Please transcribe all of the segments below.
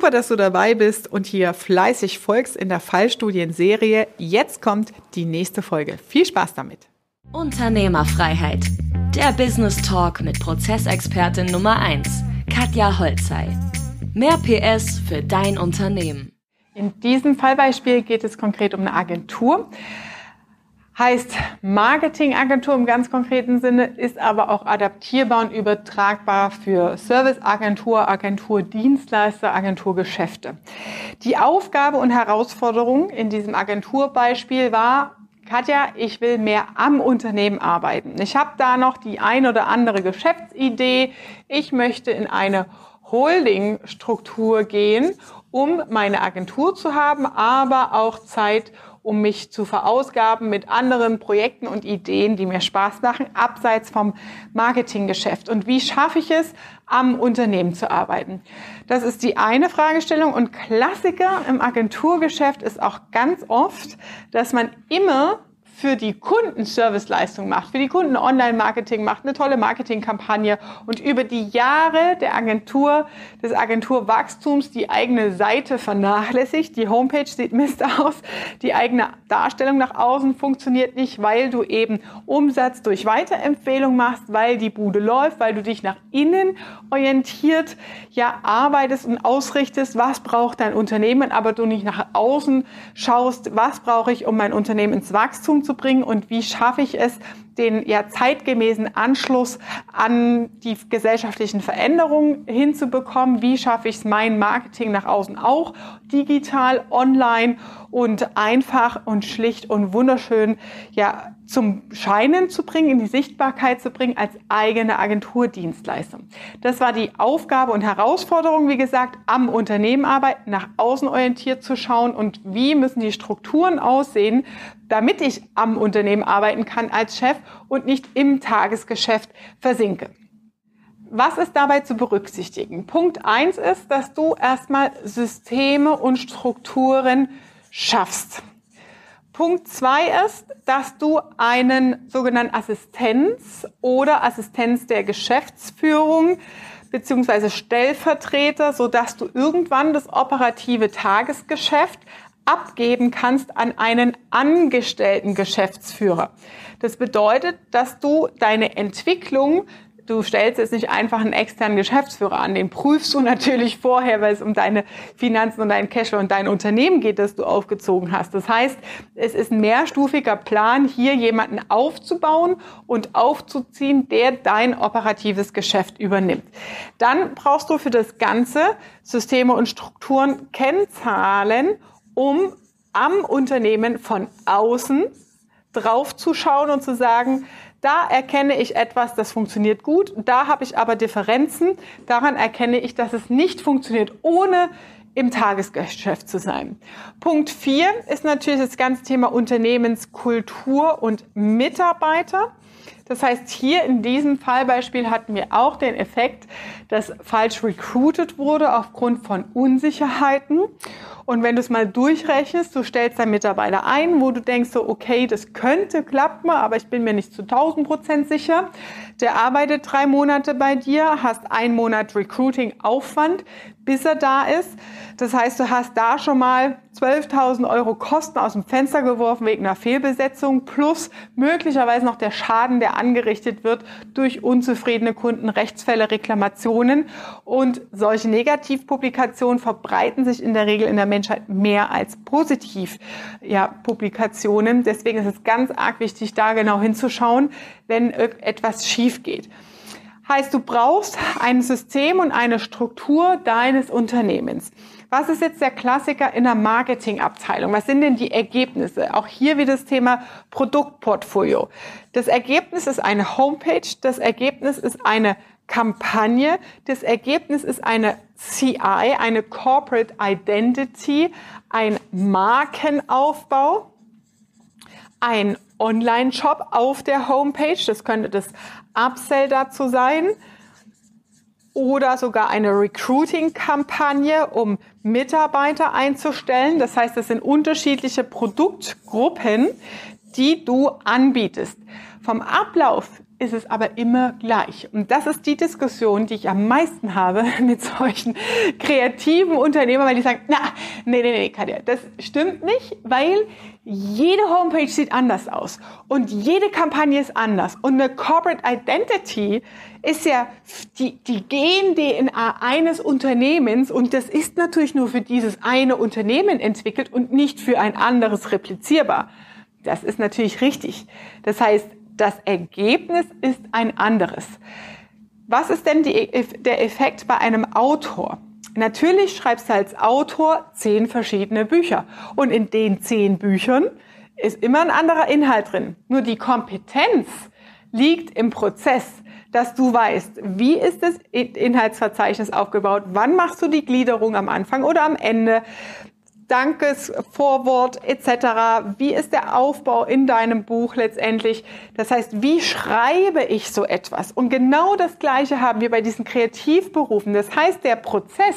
Super, dass du dabei bist und hier fleißig folgst in der Fallstudienserie. Jetzt kommt die nächste Folge. Viel Spaß damit. Unternehmerfreiheit. Der Business Talk mit Prozessexpertin Nummer 1, Katja Holzei. Mehr PS für dein Unternehmen. In diesem Fallbeispiel geht es konkret um eine Agentur heißt Marketingagentur im ganz konkreten Sinne, ist aber auch adaptierbar und übertragbar für Serviceagentur, Agenturdienstleister, Agenturgeschäfte. Die Aufgabe und Herausforderung in diesem Agenturbeispiel war, Katja, ich will mehr am Unternehmen arbeiten. Ich habe da noch die ein oder andere Geschäftsidee. Ich möchte in eine Holdingstruktur gehen, um meine Agentur zu haben, aber auch Zeit, mich zu verausgaben mit anderen Projekten und Ideen, die mir Spaß machen, abseits vom Marketinggeschäft. Und wie schaffe ich es, am Unternehmen zu arbeiten? Das ist die eine Fragestellung. Und Klassiker im Agenturgeschäft ist auch ganz oft, dass man immer für die Kunden Serviceleistung macht, für die Kunden Online-Marketing macht, eine tolle Marketingkampagne und über die Jahre der Agentur, des Agenturwachstums die eigene Seite vernachlässigt. Die Homepage sieht Mist aus, die eigene Darstellung nach außen funktioniert nicht, weil du eben Umsatz durch Weiterempfehlung machst, weil die Bude läuft, weil du dich nach innen orientiert, ja, arbeitest und ausrichtest, was braucht dein Unternehmen, aber du nicht nach außen schaust, was brauche ich, um mein Unternehmen ins Wachstum zu zu bringen und wie schaffe ich es, den ja zeitgemäßen Anschluss an die gesellschaftlichen Veränderungen hinzubekommen. Wie schaffe ich es, mein Marketing nach außen auch digital, online und einfach und schlicht und wunderschön ja zum Scheinen zu bringen, in die Sichtbarkeit zu bringen als eigene Agenturdienstleistung. Das war die Aufgabe und Herausforderung, wie gesagt, am Unternehmen arbeiten, nach außen orientiert zu schauen und wie müssen die Strukturen aussehen, damit ich am Unternehmen arbeiten kann als Chef und nicht im Tagesgeschäft versinke. Was ist dabei zu berücksichtigen? Punkt eins ist, dass du erstmal Systeme und Strukturen schaffst. Punkt zwei ist, dass du einen sogenannten Assistenz oder Assistenz der Geschäftsführung beziehungsweise Stellvertreter, so dass du irgendwann das operative Tagesgeschäft abgeben kannst an einen angestellten Geschäftsführer. Das bedeutet, dass du deine Entwicklung Du stellst jetzt nicht einfach einen externen Geschäftsführer an, den prüfst du natürlich vorher, weil es um deine Finanzen und dein Cashflow und dein Unternehmen geht, das du aufgezogen hast. Das heißt, es ist ein mehrstufiger Plan, hier jemanden aufzubauen und aufzuziehen, der dein operatives Geschäft übernimmt. Dann brauchst du für das Ganze Systeme und Strukturen, Kennzahlen um am Unternehmen von außen draufzuschauen und zu sagen, da erkenne ich etwas, das funktioniert gut, da habe ich aber Differenzen, daran erkenne ich, dass es nicht funktioniert, ohne im Tagesgeschäft zu sein. Punkt vier ist natürlich das ganze Thema Unternehmenskultur und Mitarbeiter. Das heißt, hier in diesem Fallbeispiel hatten wir auch den Effekt, dass falsch recruited wurde aufgrund von Unsicherheiten. Und wenn du es mal durchrechnest, du stellst deinen Mitarbeiter ein, wo du denkst so, okay, das könnte klappen, aber ich bin mir nicht zu 1000 Prozent sicher. Der arbeitet drei Monate bei dir, hast einen Monat Recruiting Aufwand, bis er da ist. Das heißt, du hast da schon mal 12.000 Euro Kosten aus dem Fenster geworfen wegen einer Fehlbesetzung plus möglicherweise noch der Schaden, der angerichtet wird durch unzufriedene Kunden, Rechtsfälle, Reklamationen. Und solche Negativpublikationen verbreiten sich in der Regel in der Menschheit mehr als positiv ja, Publikationen. Deswegen ist es ganz arg wichtig, da genau hinzuschauen, wenn etwas schief geht. Heißt, du brauchst ein System und eine Struktur deines Unternehmens. Was ist jetzt der Klassiker in der Marketingabteilung? Was sind denn die Ergebnisse? Auch hier wieder das Thema Produktportfolio. Das Ergebnis ist eine Homepage, das Ergebnis ist eine Kampagne, das Ergebnis ist eine CI, eine Corporate Identity, ein Markenaufbau, ein Online-Shop auf der Homepage, das könnte das Upsell dazu sein, oder sogar eine Recruiting-Kampagne, um Mitarbeiter einzustellen. Das heißt, es sind unterschiedliche Produktgruppen, die du anbietest. Vom Ablauf ist es aber immer gleich. Und das ist die Diskussion, die ich am meisten habe mit solchen kreativen Unternehmern, weil die sagen, na, nee, nee, nee, Katja, das stimmt nicht, weil jede Homepage sieht anders aus und jede Kampagne ist anders. Und eine Corporate Identity ist ja die, die Gen-DNA eines Unternehmens und das ist natürlich nur für dieses eine Unternehmen entwickelt und nicht für ein anderes replizierbar. Das ist natürlich richtig. Das heißt, das Ergebnis ist ein anderes. Was ist denn die, der Effekt bei einem Autor? Natürlich schreibst du als Autor zehn verschiedene Bücher. Und in den zehn Büchern ist immer ein anderer Inhalt drin. Nur die Kompetenz liegt im Prozess, dass du weißt, wie ist das Inhaltsverzeichnis aufgebaut, wann machst du die Gliederung am Anfang oder am Ende, Dankesvorwort etc. Wie ist der Aufbau in deinem Buch letztendlich? Das heißt, wie schreibe ich so etwas? Und genau das Gleiche haben wir bei diesen Kreativberufen. Das heißt, der Prozess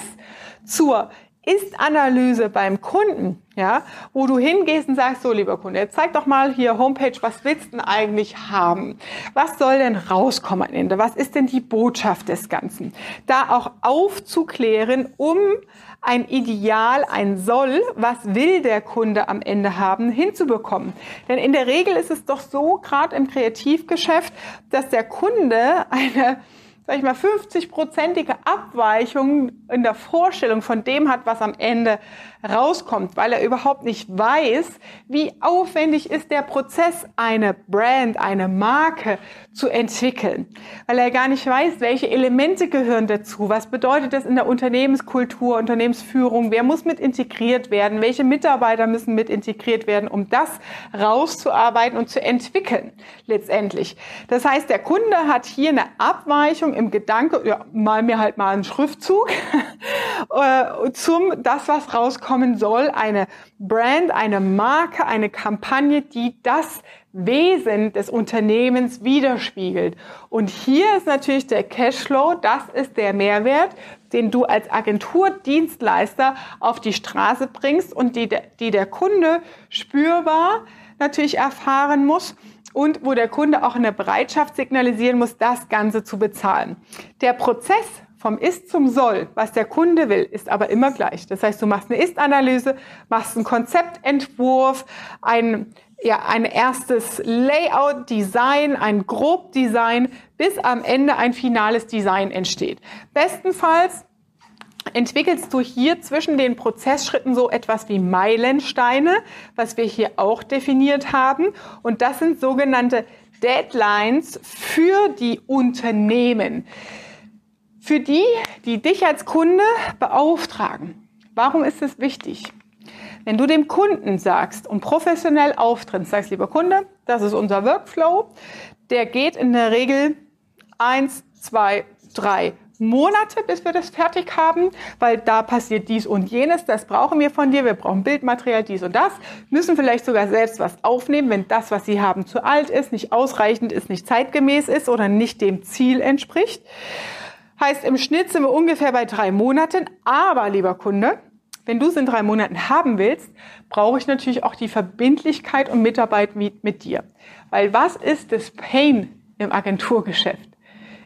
zur ist-Analyse beim Kunden, ja, wo du hingehst und sagst, so lieber Kunde, jetzt zeig doch mal hier Homepage, was willst du denn eigentlich haben? Was soll denn rauskommen am Ende? Was ist denn die Botschaft des Ganzen? Da auch aufzuklären, um ein Ideal, ein Soll, was will der Kunde am Ende haben, hinzubekommen. Denn in der Regel ist es doch so, gerade im Kreativgeschäft, dass der Kunde eine sag ich mal, 50-prozentige Abweichung in der Vorstellung von dem hat, was am Ende rauskommt, weil er überhaupt nicht weiß, wie aufwendig ist der Prozess, eine Brand, eine Marke zu entwickeln, weil er gar nicht weiß, welche Elemente gehören dazu, was bedeutet das in der Unternehmenskultur, Unternehmensführung, wer muss mit integriert werden, welche Mitarbeiter müssen mit integriert werden, um das rauszuarbeiten und zu entwickeln letztendlich. Das heißt, der Kunde hat hier eine Abweichung im Gedanke, ja, mal mir halt mal einen Schriftzug äh, zum das, was rauskommen soll, eine Brand, eine Marke, eine Kampagne, die das Wesen des Unternehmens widerspiegelt. Und hier ist natürlich der Cashflow, das ist der Mehrwert, den du als Agenturdienstleister auf die Straße bringst und die, die der Kunde spürbar natürlich erfahren muss und wo der Kunde auch eine Bereitschaft signalisieren muss, das Ganze zu bezahlen. Der Prozess vom Ist zum Soll, was der Kunde will, ist aber immer gleich. Das heißt, du machst eine Ist-Analyse, machst einen Konzeptentwurf, ein, ja, ein erstes Layout-Design, ein Grobdesign, bis am Ende ein finales Design entsteht. Bestenfalls entwickelst du hier zwischen den Prozessschritten so etwas wie Meilensteine, was wir hier auch definiert haben. Und das sind sogenannte Deadlines für die Unternehmen. Für die, die dich als Kunde beauftragen. Warum ist es wichtig? Wenn du dem Kunden sagst und professionell auftrittst, sagst, lieber Kunde, das ist unser Workflow, der geht in der Regel eins, zwei, drei Monate, bis wir das fertig haben, weil da passiert dies und jenes, das brauchen wir von dir, wir brauchen Bildmaterial, dies und das, müssen vielleicht sogar selbst was aufnehmen, wenn das, was sie haben, zu alt ist, nicht ausreichend ist, nicht zeitgemäß ist oder nicht dem Ziel entspricht. Heißt, im Schnitt sind wir ungefähr bei drei Monaten, aber lieber Kunde, wenn du es in drei Monaten haben willst, brauche ich natürlich auch die Verbindlichkeit und Mitarbeit mit, mit dir. Weil was ist das Pain im Agenturgeschäft?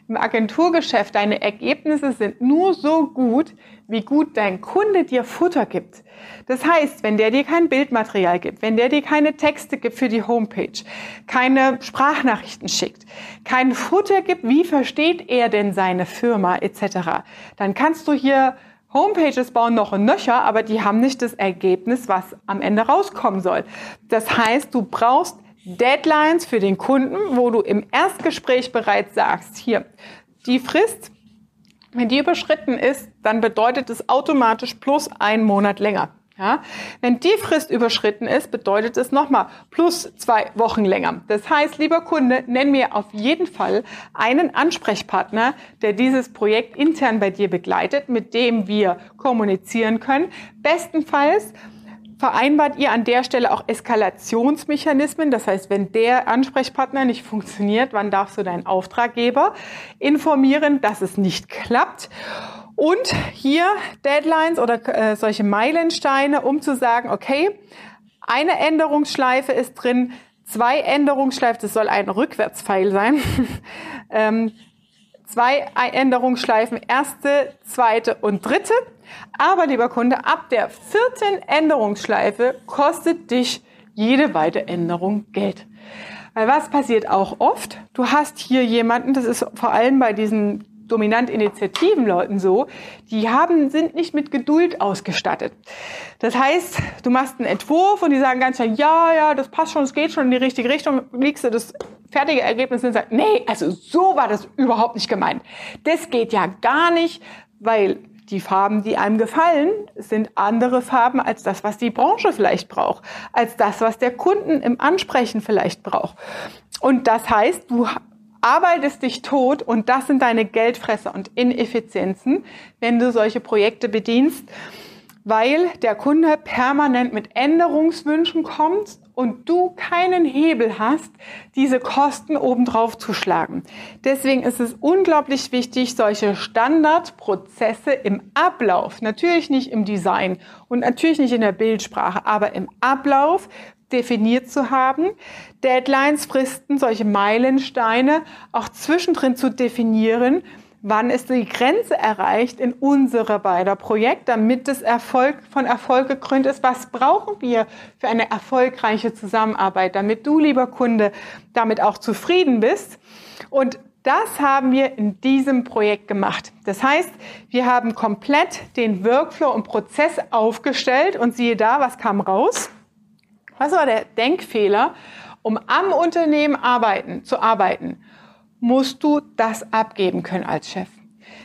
Im Agenturgeschäft, deine Ergebnisse sind nur so gut, wie gut dein Kunde dir Futter gibt. Das heißt, wenn der dir kein Bildmaterial gibt, wenn der dir keine Texte gibt für die Homepage, keine Sprachnachrichten schickt, kein Futter gibt, wie versteht er denn seine Firma etc., dann kannst du hier Homepages bauen noch und nöcher, aber die haben nicht das Ergebnis, was am Ende rauskommen soll. Das heißt, du brauchst Deadlines für den Kunden, wo du im Erstgespräch bereits sagst, hier, die Frist, wenn die überschritten ist, dann bedeutet es automatisch plus einen Monat länger. Ja? Wenn die Frist überschritten ist, bedeutet es nochmal plus zwei Wochen länger. Das heißt, lieber Kunde, nenn mir auf jeden Fall einen Ansprechpartner, der dieses Projekt intern bei dir begleitet, mit dem wir kommunizieren können. Bestenfalls vereinbart ihr an der Stelle auch Eskalationsmechanismen. Das heißt, wenn der Ansprechpartner nicht funktioniert, wann darfst du deinen Auftraggeber informieren, dass es nicht klappt? Und hier Deadlines oder äh, solche Meilensteine, um zu sagen, okay, eine Änderungsschleife ist drin, zwei Änderungsschleifen, das soll ein Rückwärtspfeil sein, ähm, zwei Änderungsschleifen, erste, zweite und dritte. Aber lieber Kunde, ab der vierten Änderungsschleife kostet dich jede weitere Änderung Geld. Weil was passiert auch oft? Du hast hier jemanden, das ist vor allem bei diesen dominant Initiativenleuten so, die haben, sind nicht mit Geduld ausgestattet. Das heißt, du machst einen Entwurf und die sagen ganz schnell, ja, ja, das passt schon, es geht schon in die richtige Richtung, liegst du das fertige Ergebnis und sagst, nee, also so war das überhaupt nicht gemeint. Das geht ja gar nicht, weil die Farben, die einem gefallen, sind andere Farben als das, was die Branche vielleicht braucht, als das, was der Kunden im Ansprechen vielleicht braucht. Und das heißt, du arbeitest dich tot und das sind deine Geldfresser und Ineffizienzen, wenn du solche Projekte bedienst, weil der Kunde permanent mit Änderungswünschen kommt und du keinen Hebel hast, diese Kosten obendrauf zu schlagen. Deswegen ist es unglaublich wichtig, solche Standardprozesse im Ablauf, natürlich nicht im Design und natürlich nicht in der Bildsprache, aber im Ablauf definiert zu haben, Deadlines, Fristen, solche Meilensteine auch zwischendrin zu definieren, wann ist die Grenze erreicht in unserer beider Projekt, damit es Erfolg von Erfolg gekrönt ist. Was brauchen wir für eine erfolgreiche Zusammenarbeit, damit du, lieber Kunde, damit auch zufrieden bist? Und das haben wir in diesem Projekt gemacht. Das heißt, wir haben komplett den Workflow und Prozess aufgestellt und siehe da, was kam raus? Was war der Denkfehler? Um am Unternehmen arbeiten, zu arbeiten, musst du das abgeben können als Chef.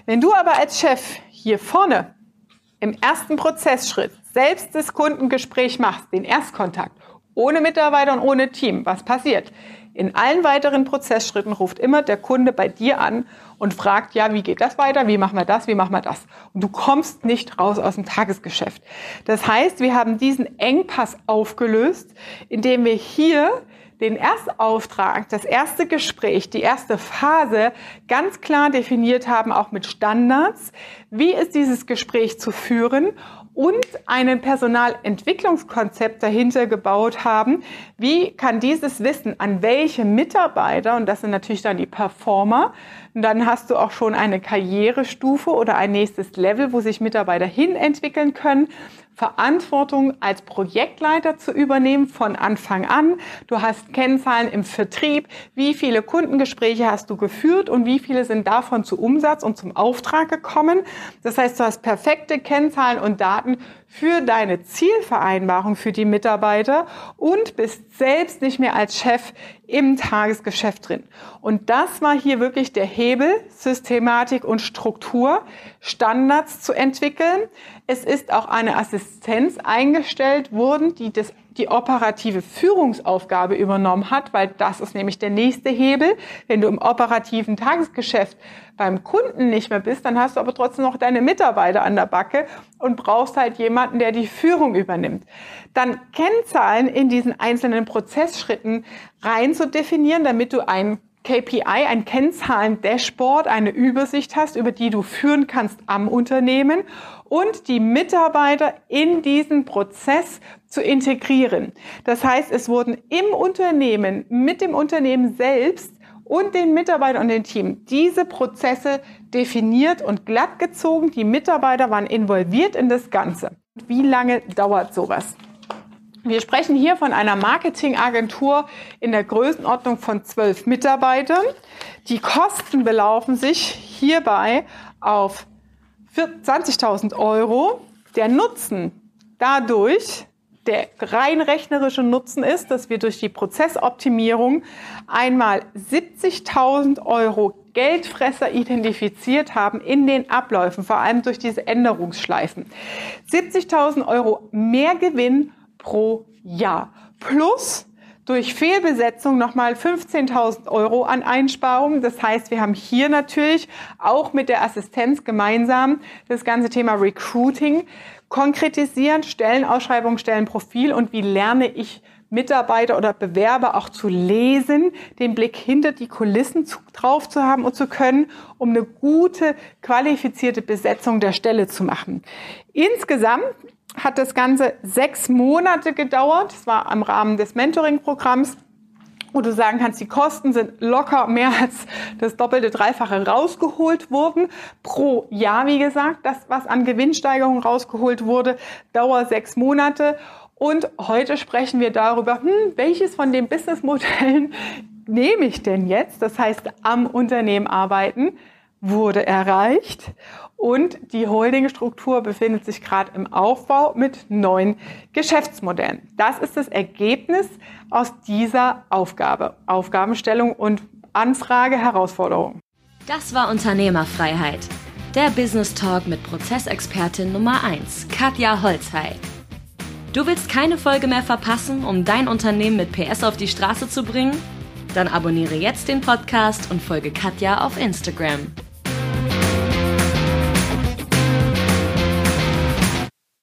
Wenn du aber als Chef hier vorne im ersten Prozessschritt selbst das Kundengespräch machst, den Erstkontakt, ohne Mitarbeiter und ohne Team, was passiert? In allen weiteren Prozessschritten ruft immer der Kunde bei dir an und fragt, ja, wie geht das weiter? Wie machen wir das? Wie machen wir das? Und du kommst nicht raus aus dem Tagesgeschäft. Das heißt, wir haben diesen Engpass aufgelöst, indem wir hier den Erstauftrag, das erste Gespräch, die erste Phase ganz klar definiert haben, auch mit Standards. Wie ist dieses Gespräch zu führen? und einen Personalentwicklungskonzept dahinter gebaut haben. Wie kann dieses Wissen an welche Mitarbeiter, und das sind natürlich dann die Performer, und dann hast du auch schon eine Karrierestufe oder ein nächstes Level, wo sich Mitarbeiter hin entwickeln können, Verantwortung als Projektleiter zu übernehmen von Anfang an. Du hast Kennzahlen im Vertrieb. Wie viele Kundengespräche hast du geführt und wie viele sind davon zu Umsatz und zum Auftrag gekommen? Das heißt, du hast perfekte Kennzahlen und Daten für deine Zielvereinbarung für die Mitarbeiter und bist selbst nicht mehr als Chef im Tagesgeschäft drin. Und das war hier wirklich der Hebel, Systematik und Struktur, Standards zu entwickeln. Es ist auch eine Assistenz eingestellt worden, die das die operative Führungsaufgabe übernommen hat, weil das ist nämlich der nächste Hebel. Wenn du im operativen Tagesgeschäft beim Kunden nicht mehr bist, dann hast du aber trotzdem noch deine Mitarbeiter an der Backe und brauchst halt jemanden, der die Führung übernimmt. Dann Kennzahlen in diesen einzelnen Prozessschritten rein zu definieren, damit du ein KPI, ein Kennzahlen-Dashboard, eine Übersicht hast, über die du führen kannst am Unternehmen und die Mitarbeiter in diesen Prozess zu integrieren. Das heißt, es wurden im Unternehmen, mit dem Unternehmen selbst und den Mitarbeitern und dem Team diese Prozesse definiert und glatt gezogen. Die Mitarbeiter waren involviert in das Ganze. Wie lange dauert sowas? Wir sprechen hier von einer Marketingagentur in der Größenordnung von zwölf Mitarbeitern. Die Kosten belaufen sich hierbei auf 20.000 Euro. Der Nutzen dadurch, der rein rechnerische Nutzen ist, dass wir durch die Prozessoptimierung einmal 70.000 Euro Geldfresser identifiziert haben in den Abläufen, vor allem durch diese Änderungsschleifen. 70.000 Euro mehr Gewinn pro Jahr. Plus durch Fehlbesetzung nochmal 15.000 Euro an Einsparungen. Das heißt, wir haben hier natürlich auch mit der Assistenz gemeinsam das ganze Thema Recruiting konkretisieren, Stellenausschreibung, Stellenprofil und wie lerne ich Mitarbeiter oder Bewerber auch zu lesen, den Blick hinter die Kulissen zu, drauf zu haben und zu können, um eine gute, qualifizierte Besetzung der Stelle zu machen. Insgesamt hat das Ganze sechs Monate gedauert. Es war im Rahmen des Mentoring-Programms. wo du sagen kannst, die Kosten sind locker mehr als das doppelte, dreifache rausgeholt wurden. Pro Jahr, wie gesagt, das, was an Gewinnsteigerung rausgeholt wurde, dauert sechs Monate. Und heute sprechen wir darüber, hm, welches von den Businessmodellen nehme ich denn jetzt? Das heißt, am Unternehmen arbeiten wurde erreicht und die Holdingstruktur befindet sich gerade im Aufbau mit neuen Geschäftsmodellen. Das ist das Ergebnis aus dieser Aufgabe, Aufgabenstellung und Anfrage, Herausforderung. Das war Unternehmerfreiheit. Der Business Talk mit Prozessexpertin Nummer 1, Katja Holzhey. Du willst keine Folge mehr verpassen, um dein Unternehmen mit PS auf die Straße zu bringen? Dann abonniere jetzt den Podcast und folge Katja auf Instagram.